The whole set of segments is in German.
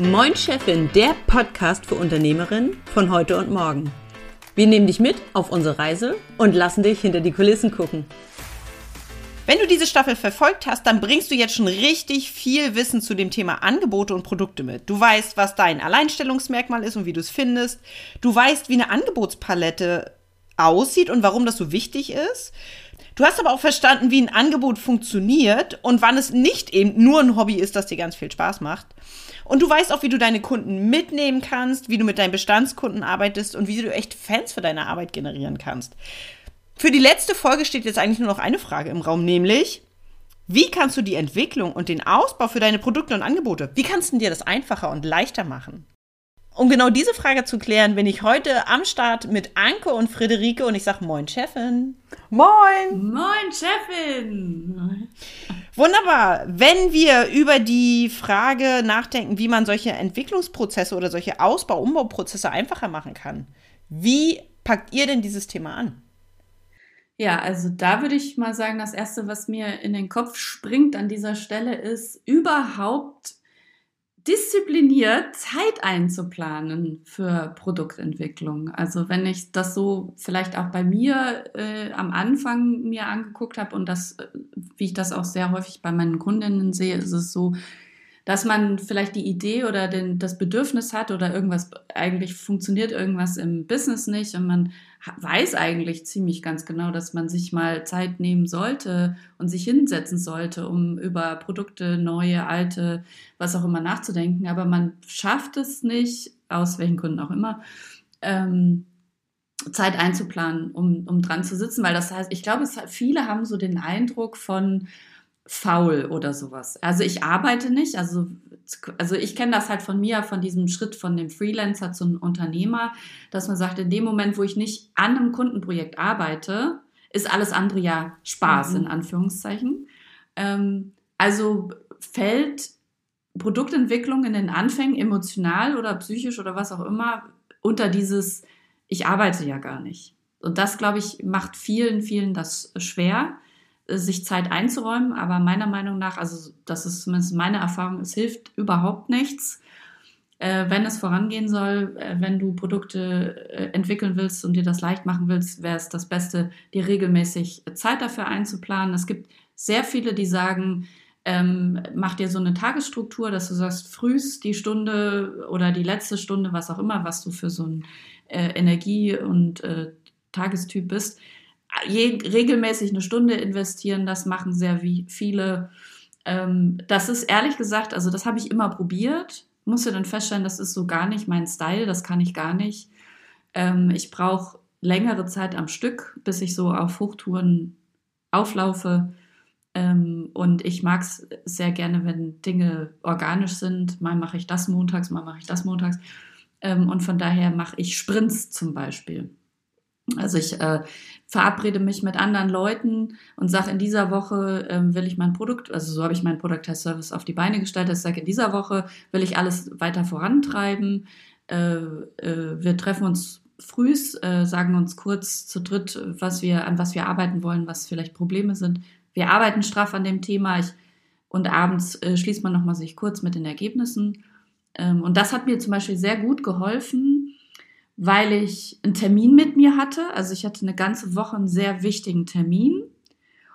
Moin Chefin, der Podcast für Unternehmerinnen von heute und morgen. Wir nehmen dich mit auf unsere Reise und lassen dich hinter die Kulissen gucken. Wenn du diese Staffel verfolgt hast, dann bringst du jetzt schon richtig viel Wissen zu dem Thema Angebote und Produkte mit. Du weißt, was dein Alleinstellungsmerkmal ist und wie du es findest. Du weißt, wie eine Angebotspalette aussieht und warum das so wichtig ist. Du hast aber auch verstanden, wie ein Angebot funktioniert und wann es nicht eben nur ein Hobby ist, das dir ganz viel Spaß macht. Und du weißt auch, wie du deine Kunden mitnehmen kannst, wie du mit deinen Bestandskunden arbeitest und wie du echt Fans für deine Arbeit generieren kannst. Für die letzte Folge steht jetzt eigentlich nur noch eine Frage im Raum, nämlich, wie kannst du die Entwicklung und den Ausbau für deine Produkte und Angebote, wie kannst du dir das einfacher und leichter machen? Um genau diese Frage zu klären, bin ich heute am Start mit Anke und Friederike und ich sage Moin, Chefin. Moin! Moin, Chefin! Wunderbar. Wenn wir über die Frage nachdenken, wie man solche Entwicklungsprozesse oder solche Ausbau-, Umbauprozesse einfacher machen kann, wie packt ihr denn dieses Thema an? Ja, also da würde ich mal sagen, das Erste, was mir in den Kopf springt an dieser Stelle, ist überhaupt diszipliniert Zeit einzuplanen für Produktentwicklung. Also wenn ich das so vielleicht auch bei mir äh, am Anfang mir angeguckt habe und das, äh, wie ich das auch sehr häufig bei meinen Kundinnen sehe, ist es so, dass man vielleicht die Idee oder den, das Bedürfnis hat oder irgendwas, eigentlich funktioniert irgendwas im Business nicht und man weiß eigentlich ziemlich ganz genau, dass man sich mal Zeit nehmen sollte und sich hinsetzen sollte, um über Produkte, neue, alte, was auch immer nachzudenken. Aber man schafft es nicht, aus welchen Gründen auch immer, ähm, Zeit einzuplanen, um, um dran zu sitzen, weil das heißt, ich glaube, es, viele haben so den Eindruck von, faul oder sowas. Also ich arbeite nicht, also, also ich kenne das halt von mir, von diesem Schritt von dem Freelancer zum Unternehmer, dass man sagt, in dem Moment, wo ich nicht an einem Kundenprojekt arbeite, ist alles andere ja Spaß, mhm. in Anführungszeichen. Ähm, also fällt Produktentwicklung in den Anfängen emotional oder psychisch oder was auch immer unter dieses, ich arbeite ja gar nicht. Und das, glaube ich, macht vielen, vielen das schwer sich Zeit einzuräumen, aber meiner Meinung nach, also das ist zumindest meine Erfahrung, es hilft überhaupt nichts, äh, wenn es vorangehen soll, äh, wenn du Produkte äh, entwickeln willst und dir das leicht machen willst, wäre es das Beste, dir regelmäßig Zeit dafür einzuplanen. Es gibt sehr viele, die sagen, ähm, mach dir so eine Tagesstruktur, dass du sagst, frühst die Stunde oder die letzte Stunde, was auch immer, was du für so ein äh, Energie- und äh, Tagestyp bist, je, regelmäßig eine Stunde investieren, das machen sehr viele. Ähm, das ist ehrlich gesagt, also das habe ich immer probiert, musste dann feststellen, das ist so gar nicht mein Style, das kann ich gar nicht. Ähm, ich brauche längere Zeit am Stück, bis ich so auf Hochtouren auflaufe. Ähm, und ich mag es sehr gerne, wenn Dinge organisch sind. Mal mache ich das montags, mal mache ich das montags. Ähm, und von daher mache ich Sprints zum Beispiel. Also ich äh, verabrede mich mit anderen Leuten und sage, in dieser Woche ähm, will ich mein Produkt, also so habe ich meinen Product Test Service auf die Beine gestellt, dass ich sage, in dieser Woche will ich alles weiter vorantreiben. Äh, äh, wir treffen uns frühs, äh, sagen uns kurz zu dritt, was wir, an was wir arbeiten wollen, was vielleicht Probleme sind. Wir arbeiten straff an dem Thema ich, und abends äh, schließt man nochmal sich kurz mit den Ergebnissen. Ähm, und das hat mir zum Beispiel sehr gut geholfen, weil ich einen Termin mit mir hatte. Also ich hatte eine ganze Woche einen sehr wichtigen Termin.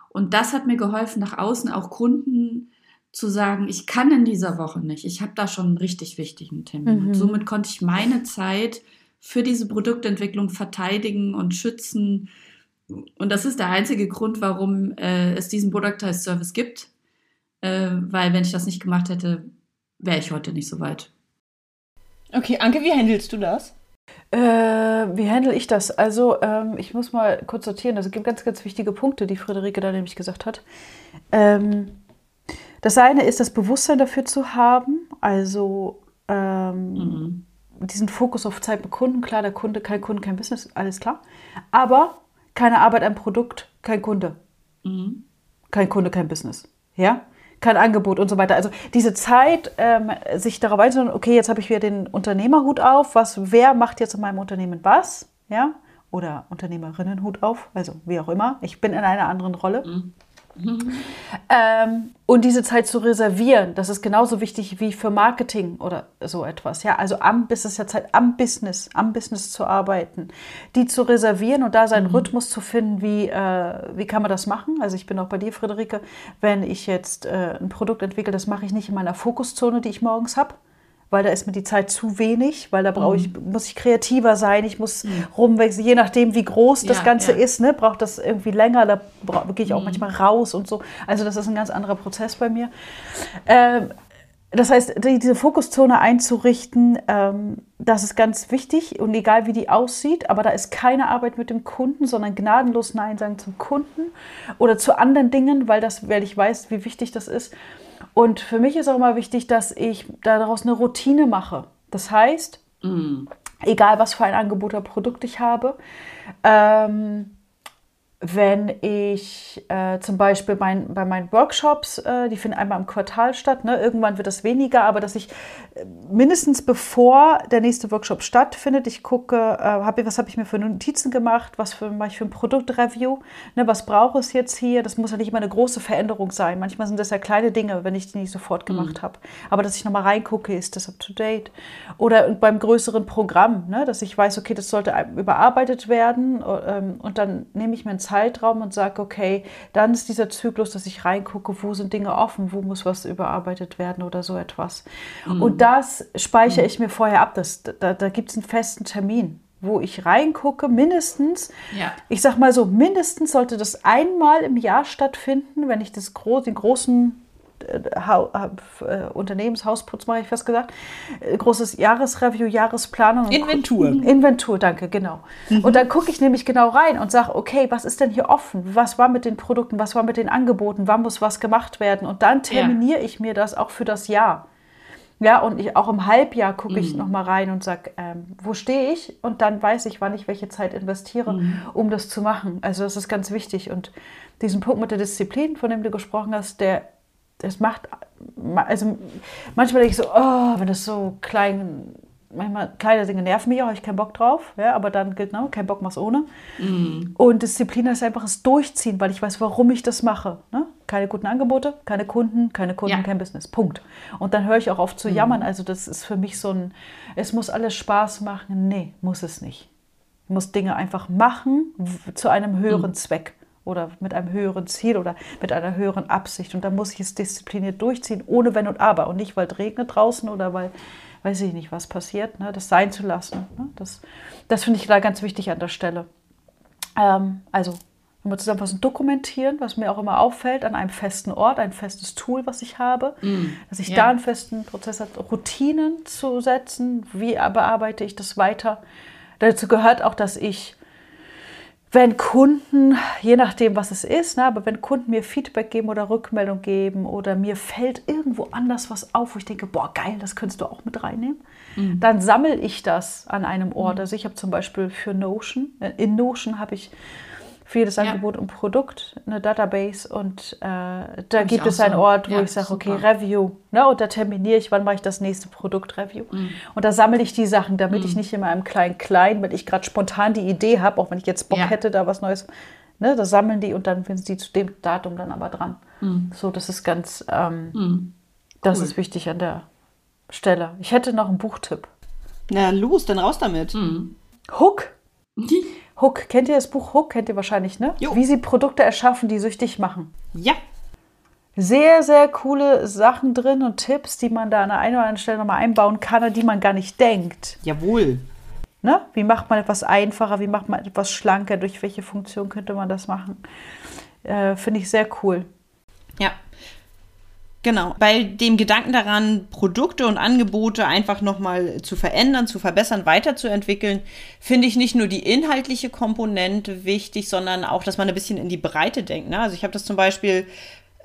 Und das hat mir geholfen, nach außen auch Kunden zu sagen, ich kann in dieser Woche nicht. Ich habe da schon einen richtig wichtigen Termin. Mhm. somit konnte ich meine Zeit für diese Produktentwicklung verteidigen und schützen. Und das ist der einzige Grund, warum äh, es diesen Productized Service gibt. Äh, weil wenn ich das nicht gemacht hätte, wäre ich heute nicht so weit. Okay, Anke, wie handelst du das? Äh, wie handle ich das? Also, ähm, ich muss mal kurz sortieren. Also, es gibt ganz, ganz wichtige Punkte, die Friederike da nämlich gesagt hat. Ähm, das eine ist, das Bewusstsein dafür zu haben, also ähm, mhm. diesen Fokus auf Zeit mit Kunden. Klar, der Kunde, kein Kunde, kein Business, alles klar. Aber keine Arbeit am Produkt, kein Kunde. Mhm. Kein Kunde, kein Business. Ja? Kein Angebot und so weiter. Also diese Zeit, ähm, sich darauf einzustellen, okay, jetzt habe ich wieder den Unternehmerhut auf, was, wer macht jetzt in meinem Unternehmen was, ja, oder Unternehmerinnenhut auf, also wie auch immer. Ich bin in einer anderen Rolle. Mhm. Mhm. Ähm, und diese Zeit zu reservieren, das ist genauso wichtig wie für Marketing oder so etwas. Ja, also am Business ja Zeit, am Business, am Business zu arbeiten, die zu reservieren und da seinen mhm. Rhythmus zu finden, wie, äh, wie kann man das machen? Also ich bin auch bei dir, Friederike, wenn ich jetzt äh, ein Produkt entwickle, das mache ich nicht in meiner Fokuszone, die ich morgens habe, weil da ist mir die Zeit zu wenig, weil da brauche ich, mhm. muss ich kreativer sein, ich muss mhm. rumwechseln, je nachdem, wie groß das Ganze ja. ist, ne, braucht das irgendwie länger, da gehe ich auch mhm. manchmal raus und so. Also das ist ein ganz anderer Prozess bei mir. Ähm, das heißt, die, diese Fokuszone einzurichten, ähm, das ist ganz wichtig und egal wie die aussieht, aber da ist keine Arbeit mit dem Kunden, sondern gnadenlos Nein sagen zum Kunden oder zu anderen Dingen, weil das, weil ich weiß, wie wichtig das ist. Und für mich ist auch immer wichtig, dass ich daraus eine Routine mache. Das heißt, mm. egal was für ein Angebot oder Produkt ich habe, ähm, wenn ich äh, zum Beispiel mein, bei meinen Workshops, äh, die finden einmal im Quartal statt, ne? irgendwann wird das weniger, aber dass ich äh, mindestens bevor der nächste Workshop stattfindet, ich gucke, äh, hab, was habe ich mir für Notizen gemacht, was für, mache ich für ein Produktreview, ne? was brauche ich jetzt hier, das muss ja nicht immer eine große Veränderung sein, manchmal sind das ja kleine Dinge, wenn ich die nicht sofort mhm. gemacht mhm. habe, aber dass ich nochmal reingucke, ist das up-to-date oder beim größeren Programm, ne? dass ich weiß, okay, das sollte überarbeitet werden ähm, und dann nehme ich mir ein Zeitraum und sage, okay, dann ist dieser Zyklus, dass ich reingucke, wo sind Dinge offen, wo muss was überarbeitet werden oder so etwas. Mhm. Und das speichere mhm. ich mir vorher ab. Das, da da gibt es einen festen Termin wo ich reingucke, mindestens, ja. ich sag mal so, mindestens sollte das einmal im Jahr stattfinden, wenn ich das gro den großen Unternehmenshausputz, mache ich fast gesagt. Äh, großes Jahresreview, Jahresplanung. Inventur. Inventur, danke, genau. Mhm. Und dann gucke ich nämlich genau rein und sage, okay, was ist denn hier offen? Was war mit den Produkten? Was war mit den Angeboten? Wann muss was gemacht werden? Und dann terminiere ja. ich mir das auch für das Jahr. Ja, und ich, auch im Halbjahr gucke ich mhm. nochmal rein und sage, ähm, wo stehe ich? Und dann weiß ich, wann ich welche Zeit investiere, mhm. um das zu machen. Also das ist ganz wichtig. Und diesen Punkt mit der Disziplin, von dem du gesprochen hast, der das macht, also manchmal denke ich so, oh, wenn das so klein, manchmal kleine Dinge nerven mich auch, habe ich keinen Bock drauf, ja, aber dann gilt, ne, kein Bock mach's ohne. Mm. Und Disziplin ist einfach das Durchziehen, weil ich weiß, warum ich das mache. Ne? Keine guten Angebote, keine Kunden, keine Kunden, ja. kein Business. Punkt. Und dann höre ich auch auf zu mm. jammern. Also das ist für mich so ein, es muss alles Spaß machen. Nee, muss es nicht. Ich muss Dinge einfach machen zu einem höheren mm. Zweck oder mit einem höheren Ziel oder mit einer höheren Absicht. Und da muss ich es diszipliniert durchziehen, ohne Wenn und Aber. Und nicht, weil es regnet draußen oder weil, weiß ich nicht, was passiert, ne? das sein zu lassen. Ne? Das, das finde ich da ganz wichtig an der Stelle. Ähm, also, wenn wir zusammenfassen, dokumentieren, was mir auch immer auffällt, an einem festen Ort, ein festes Tool, was ich habe, mm, dass ich yeah. da einen festen Prozess habe, Routinen zu setzen, wie bearbeite ich das weiter. Dazu gehört auch, dass ich wenn Kunden, je nachdem, was es ist, ne, aber wenn Kunden mir Feedback geben oder Rückmeldung geben oder mir fällt irgendwo anders was auf, wo ich denke, boah, geil, das könntest du auch mit reinnehmen, mhm. dann sammle ich das an einem Ort. Mhm. Also ich habe zum Beispiel für Notion, äh, in Notion habe ich für jedes Angebot und Produkt eine Database und äh, da Hab gibt es einen so. Ort, wo ja, ich sage, okay, Review. Ne, und da terminiere ich, wann mache ich das nächste Produkt-Review. Mhm. Und da sammle ich die Sachen, damit mhm. ich nicht immer im Klein-Klein, wenn ich gerade spontan die Idee habe, auch wenn ich jetzt Bock ja. hätte, da was Neues, ne, da sammeln die und dann sind sie zu dem Datum dann aber dran. Mhm. So, das ist ganz, ähm, mhm. das ist wichtig an der Stelle. Ich hätte noch einen Buchtipp. Na los, dann raus damit. Mhm. Hook. Hook, kennt ihr das Buch Hook? Kennt ihr wahrscheinlich, ne? Jo. Wie sie Produkte erschaffen, die süchtig machen. Ja. Sehr, sehr coole Sachen drin und Tipps, die man da an der einen oder anderen Stelle nochmal einbauen kann, an die man gar nicht denkt. Jawohl. Ne? Wie macht man etwas einfacher? Wie macht man etwas schlanker? Durch welche Funktion könnte man das machen? Äh, Finde ich sehr cool. Ja, Genau, bei dem Gedanken daran, Produkte und Angebote einfach nochmal zu verändern, zu verbessern, weiterzuentwickeln, finde ich nicht nur die inhaltliche Komponente wichtig, sondern auch, dass man ein bisschen in die Breite denkt. Ne? Also ich habe das zum Beispiel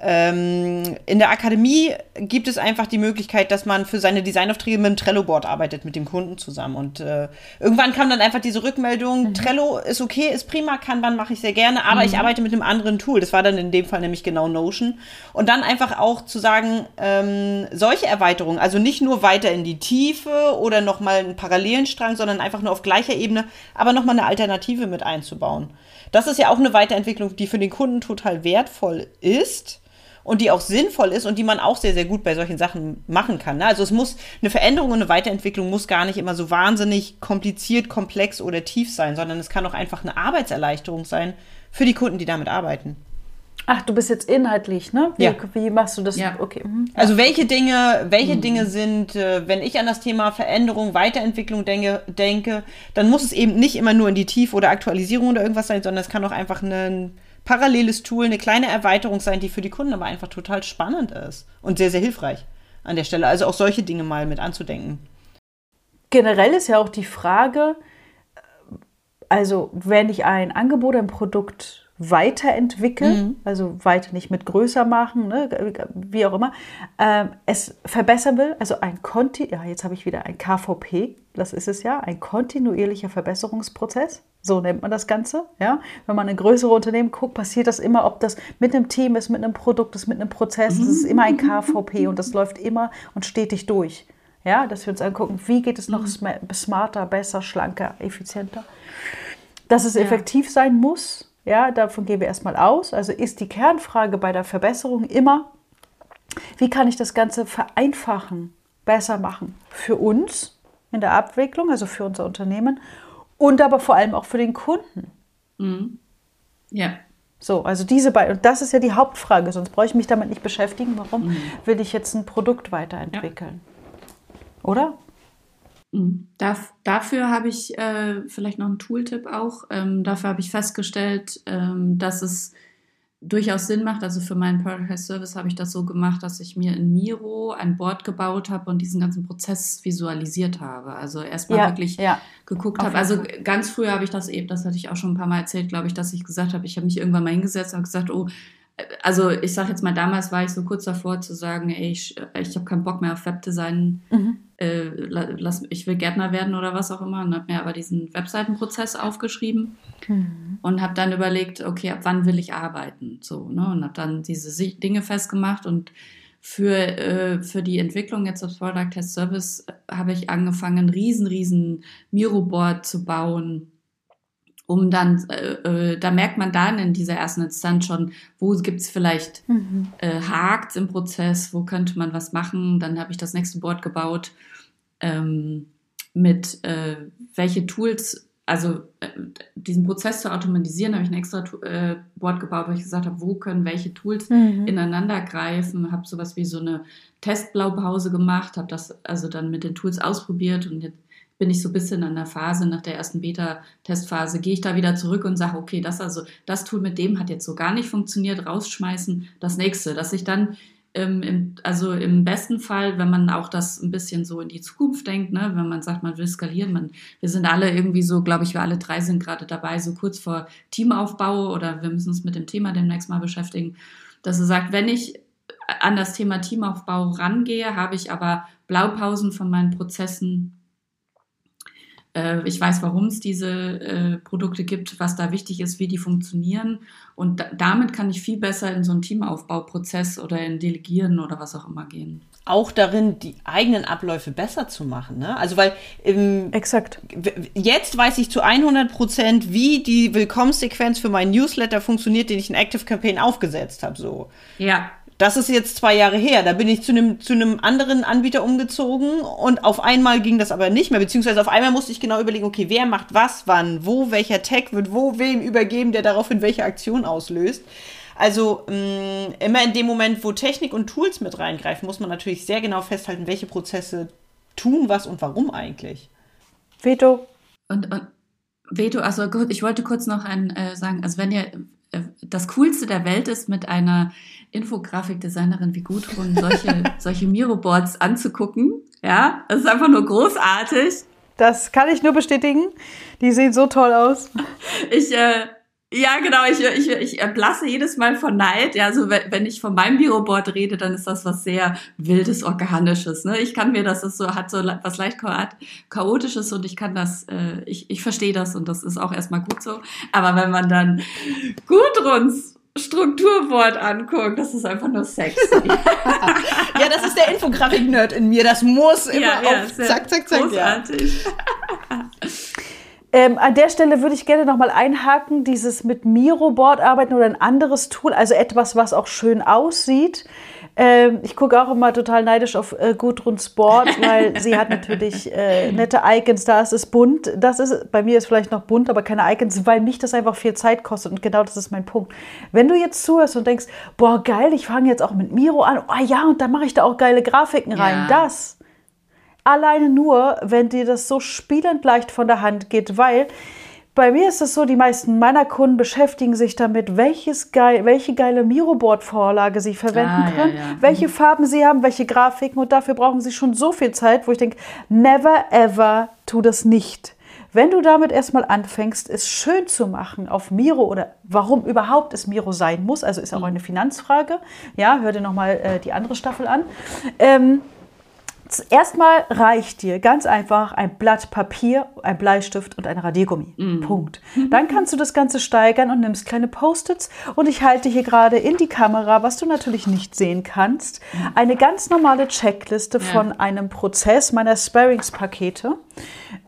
in der Akademie gibt es einfach die Möglichkeit, dass man für seine Designaufträge mit dem Trello-Board arbeitet, mit dem Kunden zusammen. Und äh, irgendwann kam dann einfach diese Rückmeldung, mhm. Trello ist okay, ist prima, Kanban mache ich sehr gerne, aber mhm. ich arbeite mit einem anderen Tool. Das war dann in dem Fall nämlich genau Notion. Und dann einfach auch zu sagen, ähm, solche Erweiterungen, also nicht nur weiter in die Tiefe oder nochmal einen parallelen Strang, sondern einfach nur auf gleicher Ebene, aber nochmal eine Alternative mit einzubauen. Das ist ja auch eine Weiterentwicklung, die für den Kunden total wertvoll ist und die auch sinnvoll ist und die man auch sehr, sehr gut bei solchen Sachen machen kann. Ne? Also es muss, eine Veränderung und eine Weiterentwicklung muss gar nicht immer so wahnsinnig kompliziert, komplex oder tief sein, sondern es kann auch einfach eine Arbeitserleichterung sein für die Kunden, die damit arbeiten. Ach, du bist jetzt inhaltlich, ne? Wie, ja. wie machst du das? Ja. Okay. Mhm. Also welche Dinge, welche mhm. Dinge sind, äh, wenn ich an das Thema Veränderung, Weiterentwicklung denke, denke, dann muss es eben nicht immer nur in die Tiefe oder Aktualisierung oder irgendwas sein, sondern es kann auch einfach ein paralleles Tool, eine kleine Erweiterung sein, die für die Kunden aber einfach total spannend ist und sehr, sehr hilfreich an der Stelle. Also auch solche Dinge mal mit anzudenken. Generell ist ja auch die Frage, also wenn ich ein Angebot, ein Produkt weiterentwickeln, mhm. also weiter nicht mit größer machen, ne, wie auch immer, ähm, es verbessern will, also ein Konti, ja, jetzt habe ich wieder ein KVP, das ist es ja, ein kontinuierlicher Verbesserungsprozess, so nennt man das Ganze, ja. Wenn man in größere Unternehmen guckt, passiert das immer, ob das mit einem Team ist, mit einem Produkt ist, mit einem Prozess, mhm. es ist immer ein KVP und das läuft immer und stetig durch, ja, dass wir uns angucken, wie geht es noch mhm. smarter, besser, schlanker, effizienter, dass es effektiv sein muss, ja, davon gehen wir erstmal aus. Also ist die Kernfrage bei der Verbesserung immer, wie kann ich das Ganze vereinfachen, besser machen für uns in der Abwicklung, also für unser Unternehmen und aber vor allem auch für den Kunden. Mhm. Ja. So, also diese beiden, und das ist ja die Hauptfrage, sonst brauche ich mich damit nicht beschäftigen, warum mhm. will ich jetzt ein Produkt weiterentwickeln. Ja. Oder? Mhm. Darf, dafür habe ich äh, vielleicht noch einen Tooltip auch. Ähm, dafür habe ich festgestellt, ähm, dass es durchaus Sinn macht. Also für meinen Product Service habe ich das so gemacht, dass ich mir in Miro ein Board gebaut habe und diesen ganzen Prozess visualisiert habe. Also erstmal ja, wirklich ja. geguckt habe. Also ganz früher habe ich das eben, das hatte ich auch schon ein paar Mal erzählt, glaube ich, dass ich gesagt habe, ich habe mich irgendwann mal hingesetzt und gesagt, oh, also ich sage jetzt mal, damals war ich so kurz davor zu sagen, ey, ich, ich habe keinen Bock mehr auf Webdesign, mhm. äh, lass, ich will Gärtner werden oder was auch immer und habe mir aber diesen Webseitenprozess aufgeschrieben mhm. und habe dann überlegt, okay, ab wann will ich arbeiten, so, ne, und habe dann diese Dinge festgemacht und für, äh, für die Entwicklung jetzt des Product Test Service habe ich angefangen, riesen, riesen Miro-Board zu bauen, um dann, äh, äh, da merkt man dann in dieser ersten Instanz schon, wo gibt es vielleicht mhm. äh, Hakt im Prozess, wo könnte man was machen. Dann habe ich das nächste Board gebaut ähm, mit äh, welche Tools, also äh, diesen Prozess zu automatisieren, habe ich ein extra äh, Board gebaut, wo ich gesagt habe, wo können welche Tools mhm. ineinander greifen, habe sowas wie so eine Testblaupause gemacht, habe das also dann mit den Tools ausprobiert und jetzt bin ich so ein bisschen an der Phase, nach der ersten Beta-Testphase, gehe ich da wieder zurück und sage, okay, das also, das Tool mit dem hat jetzt so gar nicht funktioniert, rausschmeißen, das nächste, dass ich dann ähm, im, also im besten Fall, wenn man auch das ein bisschen so in die Zukunft denkt, ne, wenn man sagt, man will skalieren, man, wir sind alle irgendwie so, glaube ich, wir alle drei sind gerade dabei, so kurz vor Teamaufbau oder wir müssen uns mit dem Thema demnächst mal beschäftigen, dass er sagt, wenn ich an das Thema Teamaufbau rangehe, habe ich aber Blaupausen von meinen Prozessen äh, ich weiß, warum es diese äh, Produkte gibt, was da wichtig ist, wie die funktionieren. Und damit kann ich viel besser in so einen Teamaufbauprozess oder in Delegieren oder was auch immer gehen. Auch darin, die eigenen Abläufe besser zu machen. Ne? Also, weil im, Exakt. jetzt weiß ich zu 100 Prozent, wie die Willkommenssequenz für meinen Newsletter funktioniert, den ich in Active Campaign aufgesetzt habe. So. Ja. Das ist jetzt zwei Jahre her. Da bin ich zu einem zu einem anderen Anbieter umgezogen und auf einmal ging das aber nicht mehr. Beziehungsweise auf einmal musste ich genau überlegen, okay, wer macht was, wann, wo, welcher Tag wird wo wem übergeben, der daraufhin welche Aktion auslöst. Also mh, mm, immer in dem Moment, wo Technik und Tools mit reingreifen, muss man natürlich sehr genau festhalten, welche Prozesse tun was und warum eigentlich. Veto. Und, und Veto, also gut, ich wollte kurz noch ein, äh, sagen, also wenn ihr äh, das Coolste der Welt ist, mit einer Infografikdesignerin wie Gudrun solche, solche Miro-Boards anzugucken. Ja, das ist einfach nur großartig. Das kann ich nur bestätigen. Die sehen so toll aus. Ich, äh, Ja, genau. Ich, ich, ich blasse jedes Mal von Neid. Ja, also wenn ich von meinem Büroboard rede, dann ist das was sehr wildes, organisches. Ne? Ich kann mir das, das so hat so was leicht chaotisches und ich kann das, äh, ich, ich verstehe das und das ist auch erstmal gut so. Aber wenn man dann Gudruns Strukturboard anguckt, das ist einfach nur sexy. ja, das ist der Infografik-Nerd in mir. Das muss immer ja, ja, auf zack, zack, zack. Großartig. Ja. Ähm, an der Stelle würde ich gerne nochmal einhaken, dieses mit Miro-Board arbeiten oder ein anderes Tool, also etwas, was auch schön aussieht. Ähm, ich gucke auch immer total neidisch auf äh, Gudruns Board, weil sie hat natürlich äh, nette Icons, da ist es bunt. Das ist, bei mir ist vielleicht noch bunt, aber keine Icons, weil mich das einfach viel Zeit kostet und genau das ist mein Punkt. Wenn du jetzt zuhörst und denkst, boah, geil, ich fange jetzt auch mit Miro an, oh ja, und dann mache ich da auch geile Grafiken rein, ja. das alleine nur, wenn dir das so spielend leicht von der Hand geht, weil bei mir ist es so, die meisten meiner Kunden beschäftigen sich damit, welches geil, welche geile Miroboard-Vorlage sie verwenden ah, können, ja, ja. welche mhm. Farben sie haben, welche Grafiken und dafür brauchen sie schon so viel Zeit, wo ich denke, never ever tu das nicht. Wenn du damit erstmal anfängst, es schön zu machen auf Miro oder warum überhaupt es Miro sein muss, also ist auch mhm. eine Finanzfrage, ja, hör dir nochmal äh, die andere Staffel an. Ähm, Erstmal reicht dir ganz einfach ein Blatt Papier, ein Bleistift und ein Radiergummi. Mm. Punkt. Dann kannst du das Ganze steigern und nimmst kleine Post-its. Und ich halte hier gerade in die Kamera, was du natürlich nicht sehen kannst, eine ganz normale Checkliste ja. von einem Prozess meiner Sparings-Pakete.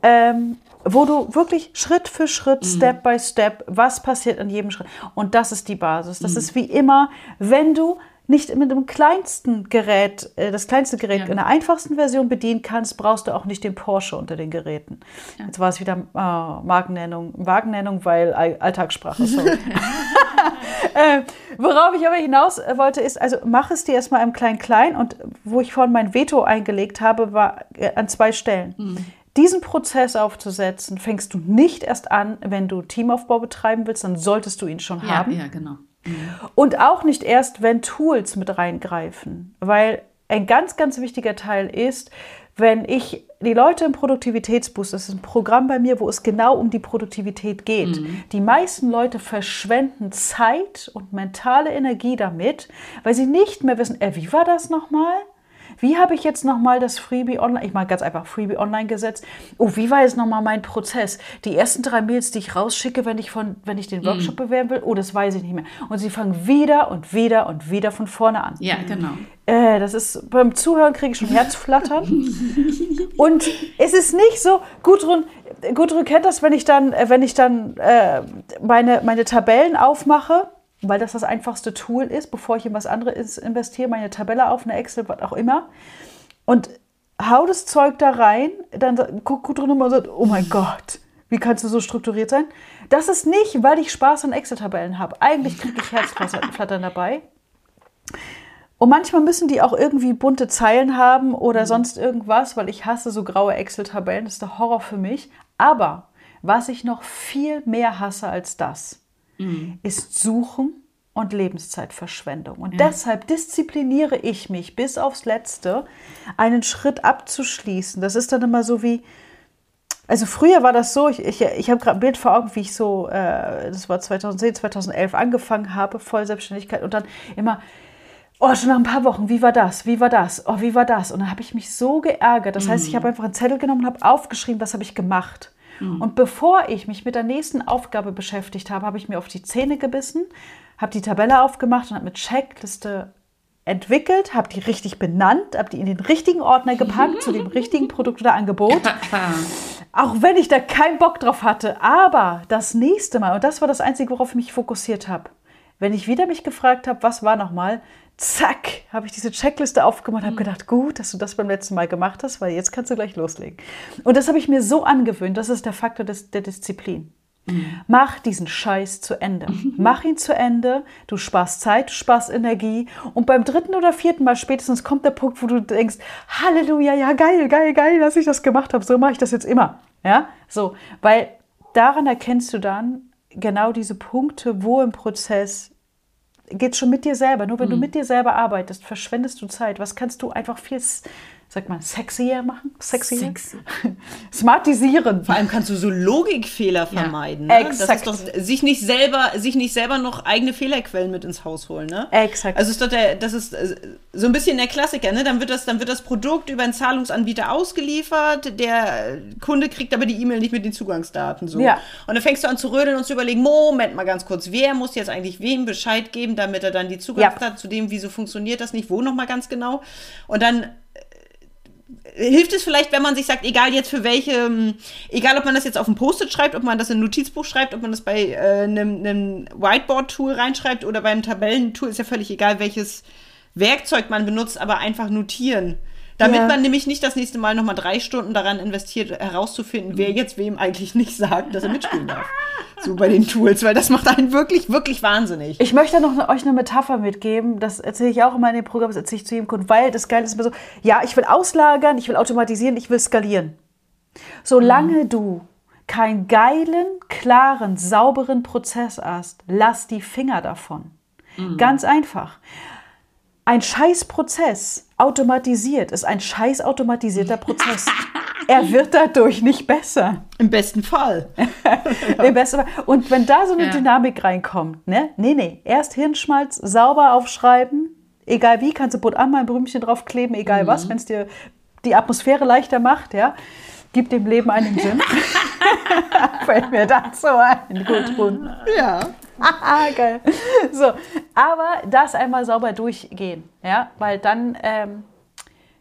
Ähm, wo du wirklich Schritt für Schritt, mm. Step by Step, was passiert an jedem Schritt. Und das ist die Basis. Das mm. ist wie immer, wenn du nicht mit dem kleinsten Gerät, äh, das kleinste Gerät ja. in der einfachsten Version bedienen kannst, brauchst du auch nicht den Porsche unter den Geräten. Ja. Jetzt war es wieder äh, Markennennung, Wagennennung, weil Alltagssprache. äh, worauf ich aber hinaus wollte, ist, also mach es dir erstmal im Klein-Klein und wo ich vorhin mein Veto eingelegt habe, war äh, an zwei Stellen. Mhm. Diesen Prozess aufzusetzen, fängst du nicht erst an, wenn du Teamaufbau betreiben willst, dann solltest du ihn schon ja, haben. Ja, genau. Und auch nicht erst, wenn Tools mit reingreifen, weil ein ganz, ganz wichtiger Teil ist, wenn ich die Leute im Produktivitätsboost, das ist ein Programm bei mir, wo es genau um die Produktivität geht. Mhm. Die meisten Leute verschwenden Zeit und mentale Energie damit, weil sie nicht mehr wissen, äh, wie war das nochmal? Wie habe ich jetzt nochmal das Freebie online, ich mache ganz einfach Freebie online gesetzt. Oh, wie war jetzt nochmal mein Prozess? Die ersten drei Mails, die ich rausschicke, wenn ich, von, wenn ich den Workshop mm. bewerben will, oh, das weiß ich nicht mehr. Und sie fangen wieder und wieder und wieder von vorne an. Ja, genau. Äh, das ist, beim Zuhören kriege ich schon Herzflattern. und es ist nicht so, Gudrun, Gudrun kennt das, wenn ich dann, äh, wenn ich dann äh, meine, meine Tabellen aufmache weil das das einfachste Tool ist, bevor ich in was anderes investiere, meine Tabelle auf, eine Excel, was auch immer. Und hau das Zeug da rein, dann guck gut drüber und sagt, oh mein Gott, wie kannst du so strukturiert sein? Das ist nicht, weil ich Spaß an Excel-Tabellen habe. Eigentlich kriege ich Herzflattern dabei. Und manchmal müssen die auch irgendwie bunte Zeilen haben oder mhm. sonst irgendwas, weil ich hasse so graue Excel-Tabellen. Das ist der Horror für mich. Aber was ich noch viel mehr hasse als das, mhm. ist Suchen und Lebenszeitverschwendung. Und ja. deshalb diszipliniere ich mich bis aufs Letzte, einen Schritt abzuschließen. Das ist dann immer so wie, also früher war das so, ich, ich, ich habe gerade ein Bild vor Augen, wie ich so, äh, das war 2010, 2011 angefangen habe, Vollselbstständigkeit und dann immer, oh, schon nach ein paar Wochen, wie war das, wie war das, oh, wie war das? Und dann habe ich mich so geärgert. Das heißt, ich mhm. habe einfach einen Zettel genommen und habe aufgeschrieben, was habe ich gemacht. Mhm. Und bevor ich mich mit der nächsten Aufgabe beschäftigt habe, habe ich mir auf die Zähne gebissen, habe die Tabelle aufgemacht und habe mit Checkliste entwickelt, habe die richtig benannt, habe die in den richtigen Ordner gepackt, zu dem richtigen Produkt oder Angebot. Auch wenn ich da keinen Bock drauf hatte. Aber das nächste Mal, und das war das Einzige, worauf ich mich fokussiert habe, wenn ich wieder mich gefragt habe, was war nochmal, zack, habe ich diese Checkliste aufgemacht, habe mhm. gedacht, gut, dass du das beim letzten Mal gemacht hast, weil jetzt kannst du gleich loslegen. Und das habe ich mir so angewöhnt, das ist der Faktor des, der Disziplin. Mhm. Mach diesen Scheiß zu Ende. Mhm. Mach ihn zu Ende. Du sparst Zeit, du sparst Energie. Und beim dritten oder vierten Mal spätestens kommt der Punkt, wo du denkst, Halleluja, ja geil, geil, geil, dass ich das gemacht habe. So mache ich das jetzt immer. Ja, so, weil daran erkennst du dann genau diese Punkte, wo im Prozess geht schon mit dir selber. Nur wenn mhm. du mit dir selber arbeitest, verschwendest du Zeit. Was kannst du einfach viel sagt man, sexier machen? Sexier? Sexy. Smartisieren. Vor allem kannst du so Logikfehler vermeiden. Ja. Ne? Exakt. Doch, sich nicht selber, sich nicht selber noch eigene Fehlerquellen mit ins Haus holen, ne? Exakt. Also ist doch der, das ist äh, so ein bisschen der Klassiker, ne? Dann wird das, dann wird das Produkt über einen Zahlungsanbieter ausgeliefert, der Kunde kriegt aber die E-Mail nicht mit den Zugangsdaten so. Ja. Und dann fängst du an zu rödeln und zu überlegen, Moment mal ganz kurz, wer muss jetzt eigentlich wem Bescheid geben, damit er dann die Zugangsdaten ja. zu dem, wieso funktioniert das nicht, wo nochmal ganz genau. Und dann hilft es vielleicht, wenn man sich sagt, egal jetzt für welche, ähm, egal ob man das jetzt auf ein Post-it schreibt, ob man das in ein Notizbuch schreibt, ob man das bei äh, einem, einem Whiteboard-Tool reinschreibt oder beim Tabellentool, ist ja völlig egal, welches Werkzeug man benutzt, aber einfach notieren. Damit ja. man nämlich nicht das nächste Mal nochmal drei Stunden daran investiert, herauszufinden, wer jetzt wem eigentlich nicht sagt, dass er mitspielen darf. So bei den Tools, weil das macht einen wirklich, wirklich wahnsinnig. Ich möchte noch eine, euch eine Metapher mitgeben. Das erzähle ich auch immer in dem Programm, das erzähle ich zu jedem Kunden, weil das Geile ist immer so, ja, ich will auslagern, ich will automatisieren, ich will skalieren. Solange mhm. du keinen geilen, klaren, sauberen Prozess hast, lass die Finger davon. Mhm. Ganz einfach. Ein Scheißprozess automatisiert ist ein scheiß automatisierter Prozess. er wird dadurch nicht besser. Im besten Fall. Im besten Fall. Und wenn da so eine ja. Dynamik reinkommt, ne? Nee, nee, erst Hirnschmalz sauber aufschreiben, egal wie, kannst du Butt an mein Brümchen draufkleben, egal mhm. was, wenn es dir die Atmosphäre leichter macht, ja. Gib dem Leben einen Sinn. Fällt mir dazu ein. Gut tun. Ja. Geil. So, aber das einmal sauber durchgehen, ja, weil dann ähm,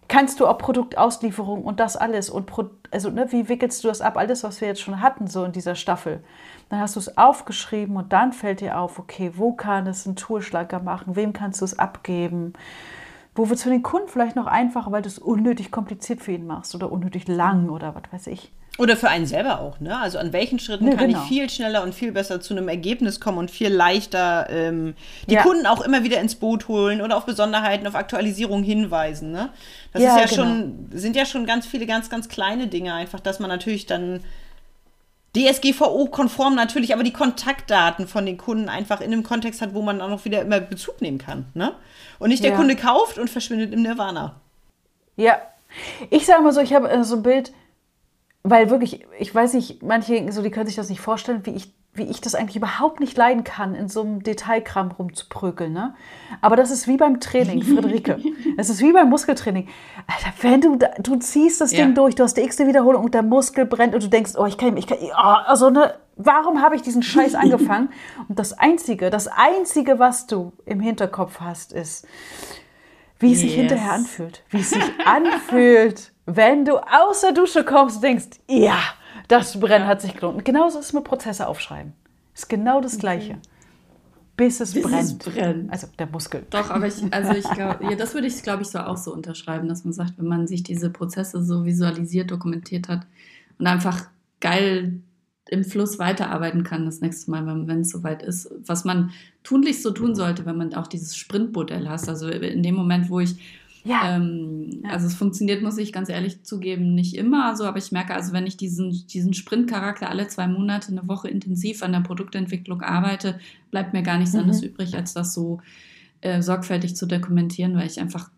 kannst du auch Produktauslieferung und das alles und Pro also ne, wie wickelst du das ab? Alles, was wir jetzt schon hatten, so in dieser Staffel. Dann hast du es aufgeschrieben und dann fällt dir auf, okay, wo kann es einen Toolschlager machen? Wem kannst du es abgeben? Wo wird es für den Kunden vielleicht noch einfacher, weil du es unnötig kompliziert für ihn machst oder unnötig lang oder was weiß ich. Oder für einen selber auch, ne? Also an welchen Schritten ne, kann genau. ich viel schneller und viel besser zu einem Ergebnis kommen und viel leichter ähm, die ja. Kunden auch immer wieder ins Boot holen oder auf Besonderheiten, auf Aktualisierung hinweisen, ne? Das ja, ist ja genau. schon, sind ja schon ganz viele ganz, ganz kleine Dinge einfach, dass man natürlich dann DSGVO-konform natürlich, aber die Kontaktdaten von den Kunden einfach in einem Kontext hat, wo man auch noch wieder immer Bezug nehmen kann, ne? Und nicht der ja. Kunde kauft und verschwindet im Nirvana. Ja. Ich sage mal so, ich habe äh, so ein Bild, weil wirklich, ich weiß nicht, manche, so, die können sich das nicht vorstellen, wie ich, wie ich das eigentlich überhaupt nicht leiden kann, in so einem Detailkram rumzuprügeln. Ne? Aber das ist wie beim Training, Friederike. Es ist wie beim Muskeltraining. Alter, wenn du, du ziehst das ja. Ding durch, du hast die x Wiederholung und der Muskel brennt und du denkst, oh, ich kann, ich kann, oh, also ne, warum habe ich diesen Scheiß angefangen? Und das Einzige, das Einzige, was du im Hinterkopf hast, ist, wie es yes. sich hinterher anfühlt. Wie es sich anfühlt wenn du aus der Dusche kommst und denkst, ja, das Brennen ja. hat sich gelohnt. Und genauso ist es mit Prozesse aufschreiben. Ist genau das Gleiche. Bis es Bis brennt. Es brennt. Also der Muskel. Doch, aber ich, also ich glaube, ja, das würde ich, glaube ich, so auch so unterschreiben, dass man sagt, wenn man sich diese Prozesse so visualisiert, dokumentiert hat und einfach geil im Fluss weiterarbeiten kann das nächste Mal, wenn es soweit ist. Was man tunlichst so tun sollte, wenn man auch dieses Sprintmodell hast. Also in dem Moment, wo ich ja. Ähm, ja. Also es funktioniert, muss ich ganz ehrlich zugeben, nicht immer so, aber ich merke also, wenn ich diesen, diesen Sprintcharakter alle zwei Monate, eine Woche intensiv an der Produktentwicklung arbeite, bleibt mir gar nichts mhm. anderes übrig, als das so äh, sorgfältig zu dokumentieren, weil ich einfach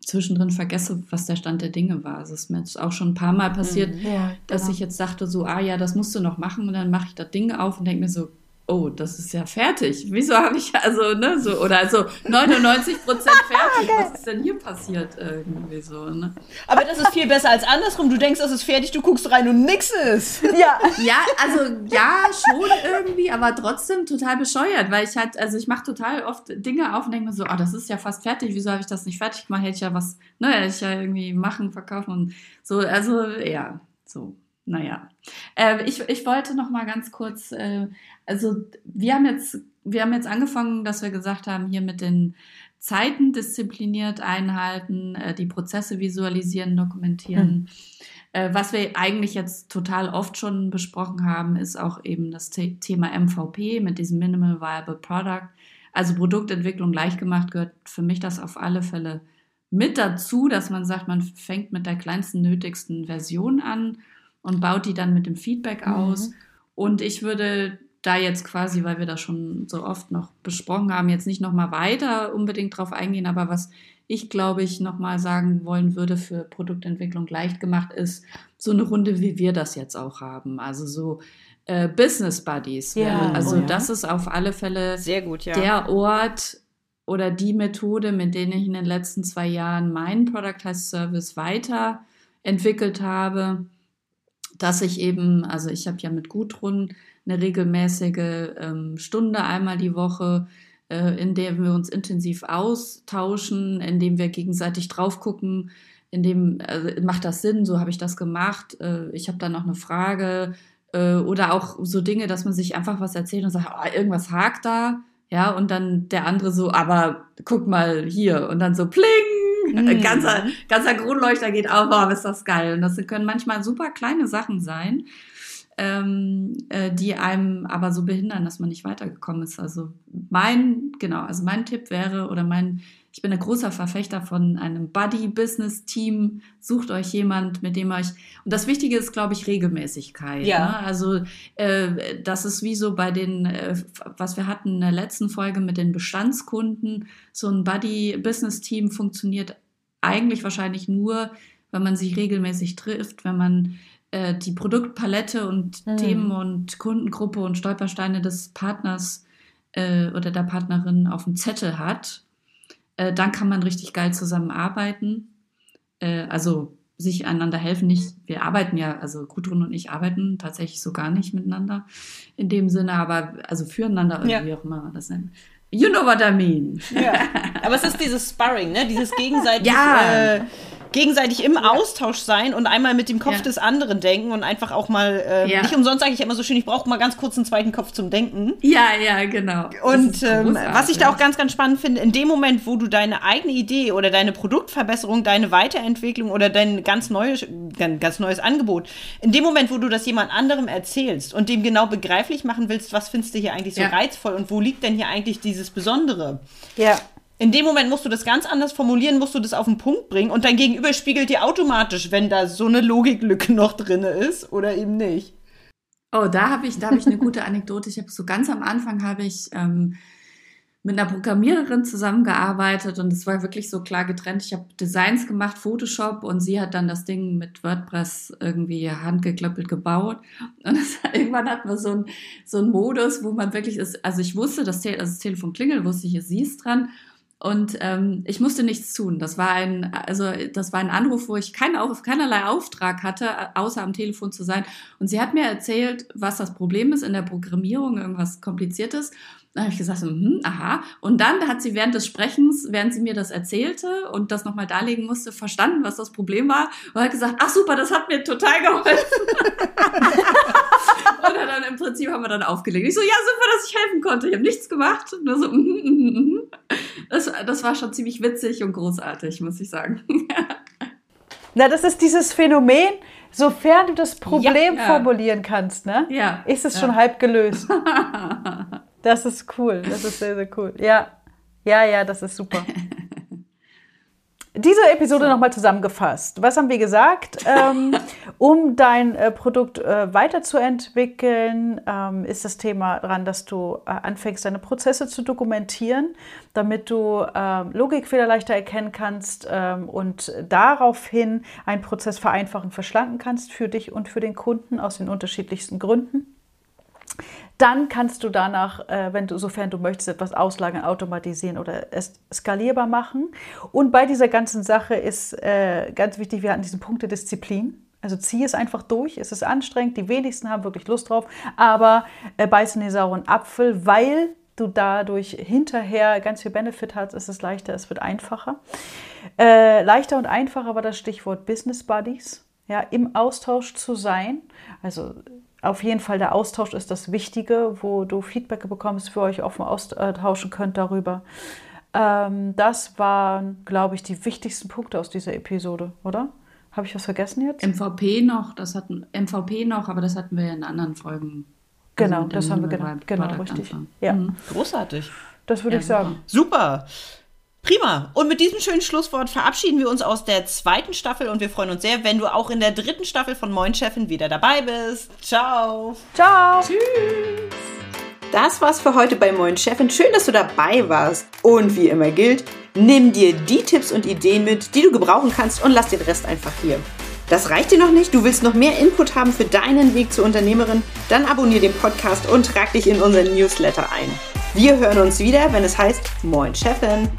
zwischendrin vergesse, was der Stand der Dinge war. Also es ist mir jetzt auch schon ein paar Mal passiert, mhm. ja, dass genau. ich jetzt dachte, so, ah ja, das musst du noch machen und dann mache ich das Ding auf und denke mir so, oh, das ist ja fertig. Wieso habe ich also, ne, so, oder also 99 Prozent fertig. Was ist denn hier passiert irgendwie so, ne? Aber das ist viel besser als andersrum. Du denkst, das ist fertig, du guckst rein und nix ist. Ja. Ja, also, ja, schon irgendwie, aber trotzdem total bescheuert, weil ich halt, also ich mache total oft Dinge auf und denke mir so, oh, das ist ja fast fertig. Wieso habe ich das nicht fertig gemacht? Hätte ich ja was, ne, hätte ich ja irgendwie machen, verkaufen und so, also, ja, so naja. Äh, ich, ich wollte noch mal ganz kurz, äh, also wir haben jetzt, wir haben jetzt angefangen, dass wir gesagt haben, hier mit den Zeiten diszipliniert einhalten, äh, die Prozesse visualisieren, dokumentieren. Mhm. Äh, was wir eigentlich jetzt total oft schon besprochen haben, ist auch eben das The Thema MVP mit diesem Minimal Viable Product. Also Produktentwicklung leicht gemacht gehört für mich das auf alle Fälle mit dazu, dass man sagt, man fängt mit der kleinsten, nötigsten Version an und baut die dann mit dem Feedback aus. Mhm. Und ich würde da jetzt quasi, weil wir das schon so oft noch besprochen haben, jetzt nicht nochmal weiter unbedingt drauf eingehen, aber was ich glaube ich nochmal sagen wollen würde für Produktentwicklung leicht gemacht ist, so eine Runde, wie wir das jetzt auch haben. Also so äh, Business Buddies. Ja, also oh ja. das ist auf alle Fälle Sehr gut, ja. der Ort oder die Methode, mit denen ich in den letzten zwei Jahren meinen Product as Service weiterentwickelt habe, dass ich eben, also ich habe ja mit Gudrun eine regelmäßige ähm, Stunde einmal die Woche, äh, in der wir uns intensiv austauschen, in dem wir gegenseitig drauf gucken, in dem also macht das Sinn, so habe ich das gemacht, äh, ich habe da noch eine Frage äh, oder auch so Dinge, dass man sich einfach was erzählt und sagt, oh, irgendwas hakt da, ja, und dann der andere so, aber guck mal hier. Und dann so pling, Mhm. ganzer, ganzer Kronleuchter geht auf, oh, ist das geil. Und das können manchmal super kleine Sachen sein, ähm, äh, die einem aber so behindern, dass man nicht weitergekommen ist. Also mein, genau, also mein Tipp wäre oder mein, ich bin ein großer Verfechter von einem Buddy-Business-Team. Sucht euch jemand, mit dem euch, und das Wichtige ist, glaube ich, Regelmäßigkeit. Ja. Ne? Also äh, das ist wie so bei den, äh, was wir hatten in der letzten Folge mit den Bestandskunden. So ein Buddy-Business-Team funktioniert eigentlich wahrscheinlich nur, wenn man sich regelmäßig trifft, wenn man äh, die Produktpalette und Mhm. Themen und Kundengruppe und Stolpersteine des Partners äh, oder der Partnerin auf dem Zettel hat, äh, dann kann man richtig geil zusammenarbeiten. Äh, also sich einander helfen. Nicht, wir arbeiten ja, also Gudrun und ich arbeiten tatsächlich so gar nicht miteinander in dem Sinne, aber also füreinander, Ja. wie auch immer man das nennt. You know what I mean. Ja. Aber es ist dieses Sparring, ne? Dieses gegenseitig, Ja. äh, gegenseitig im Austausch sein und einmal mit dem Kopf Ja. des anderen denken und einfach auch mal, äh, Ja. nicht umsonst sage ich immer so schön, ich brauche mal ganz kurz einen zweiten Kopf zum Denken. Ja, ja, genau. Und ähm, was ich da auch ganz, ganz spannend finde, in dem Moment, wo du deine eigene Idee oder deine Produktverbesserung, deine Weiterentwicklung oder dein ganz neues, ganz ganz neues Angebot, in dem Moment, wo du das jemand anderem erzählst und dem genau begreiflich machen willst, was findest du hier eigentlich so Ja. reizvoll und wo liegt denn hier eigentlich dieses Besondere? Ja. In dem Moment musst du das ganz anders formulieren, musst du das auf den Punkt bringen und dein Gegenüber spiegelt dir automatisch, wenn da so eine Logiklücke noch drin ist oder eben nicht. Oh, da habe ich, da habe ich eine gute Anekdote. Ich habe so ganz am Anfang habe ich ähm, mit einer Programmiererin zusammengearbeitet und es war wirklich so klar getrennt. Ich habe Designs gemacht, Photoshop und sie hat dann das Ding mit WordPress irgendwie handgeklöppelt gebaut. Und es, irgendwann hatten wir so einen so einen Modus, wo man wirklich ist, also ich wusste, das, Te also das Telefon klingelt, wusste ich, sie ist dran. Und ähm, ich musste nichts tun. Das war ein, also das war ein Anruf, wo ich kein, auf, keinerlei Auftrag hatte, außer am Telefon zu sein. Und sie hat mir erzählt, was das Problem ist in der Programmierung, irgendwas Kompliziertes. Dann habe ich gesagt, so, hm, aha. Und dann hat sie während des Sprechens, während sie mir das erzählte und das nochmal darlegen musste, verstanden, was das Problem war. Und hat gesagt, ach super, das hat mir total geholfen. und dann im Prinzip haben wir dann aufgelegt. Ich so, ja, super, dass ich helfen konnte. Ich habe nichts gemacht. Nur so, mhm, mhm, mhm. Das, das war schon ziemlich witzig und großartig, muss ich sagen. Na, das ist dieses Phänomen, sofern du das Problem Ja. formulieren kannst, ne? Ja. Ist es Ja. schon halb gelöst. Das ist cool. Das ist sehr, sehr cool. Ja. Ja, ja, das ist super. Diese Episode So. nochmal zusammengefasst. Was haben wir gesagt? Ähm, um dein äh, Produkt äh, weiterzuentwickeln, ähm, ist das Thema dran, dass du äh, anfängst, deine Prozesse zu dokumentieren, damit du ähm, Logikfehler leichter erkennen kannst ähm, und daraufhin einen Prozess vereinfachen, verschlanken kannst für dich und für den Kunden aus den unterschiedlichsten Gründen. Dann kannst du danach, äh, wenn du, sofern du möchtest, etwas auslagern, automatisieren oder es skalierbar machen. Und bei dieser ganzen Sache ist äh, ganz wichtig, wir hatten diesen Punkt der Disziplin. Also zieh es einfach durch. Es ist anstrengend, die wenigsten haben wirklich Lust drauf, aber äh, beißen den sauren Apfel, weil du dadurch hinterher ganz viel Benefit hast, ist es leichter, es wird einfacher. Äh, leichter und einfacher war das Stichwort Business Buddies, ja, im Austausch zu sein. Also auf jeden Fall der Austausch ist das Wichtige, wo du Feedback bekommst, für euch offen austauschen könnt darüber. Ähm, das waren, glaube ich, die wichtigsten Punkte aus dieser Episode, oder? Habe ich was vergessen jetzt? MVP noch, das hatten MVP noch, aber das hatten wir ja in anderen Folgen. Genau, Also das haben wir genau, genau richtig. Anfang. Ja, Mhm. Großartig. das würde Ja, ich sagen. Super. Prima. Und mit diesem schönen Schlusswort verabschieden wir uns aus der zweiten Staffel und wir freuen uns sehr, wenn du auch in der dritten Staffel von Moin Chefin wieder dabei bist. Ciao. Ciao. Tschüss. Das war's für heute bei Moin Chefin. Schön, dass du dabei warst. Und wie immer gilt, nimm dir die Tipps und Ideen mit, die du gebrauchen kannst und lass den Rest einfach hier. Das reicht dir noch nicht? Du willst noch mehr Input haben für deinen Weg zur Unternehmerin? Dann abonniere den Podcast und trag dich in unseren Newsletter ein. Wir hören uns wieder, wenn es heißt Moin Chefin.